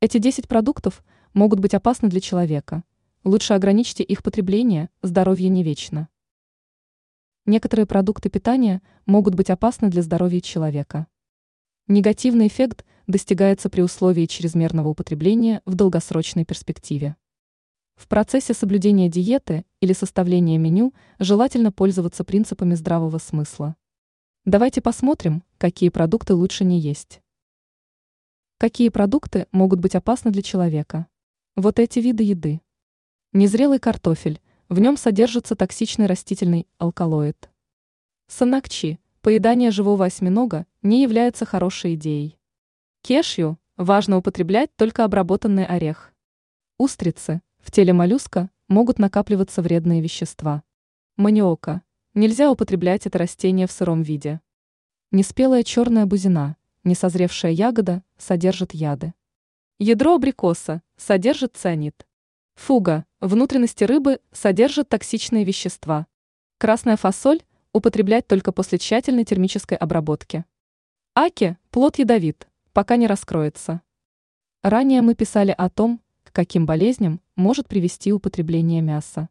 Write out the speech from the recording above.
Эти 10 продуктов могут быть опасны для человека. Лучше ограничьте их потребление, здоровье не вечно. Некоторые продукты питания могут быть опасны для здоровья человека. Негативный эффект достигается при условии чрезмерного употребления в долгосрочной перспективе. В процессе соблюдения диеты или составления меню желательно пользоваться принципами здравого смысла. Давайте посмотрим, какие продукты лучше не есть. Какие продукты могут быть опасны для человека? Вот эти виды еды. Незрелый картофель, в нем содержится токсичный растительный алкалоид. Санакчи, поедание живого осьминога, не является хорошей идеей. Кешью важно употреблять только обработанный орех. Устрицы, в теле моллюска могут накапливаться вредные вещества. Маниока, нельзя употреблять это растение в сыром виде. Неспелая черная бузина, несозревшая ягода, содержит яды. Ядро абрикоса содержит цианид. Фуга, внутренности рыбы, содержит токсичные вещества. Красная фасоль употреблять только после тщательной термической обработки. Аки – плод ядовит, пока не раскроется. Ранее мы писали о том, к каким болезням может привести употребление мяса.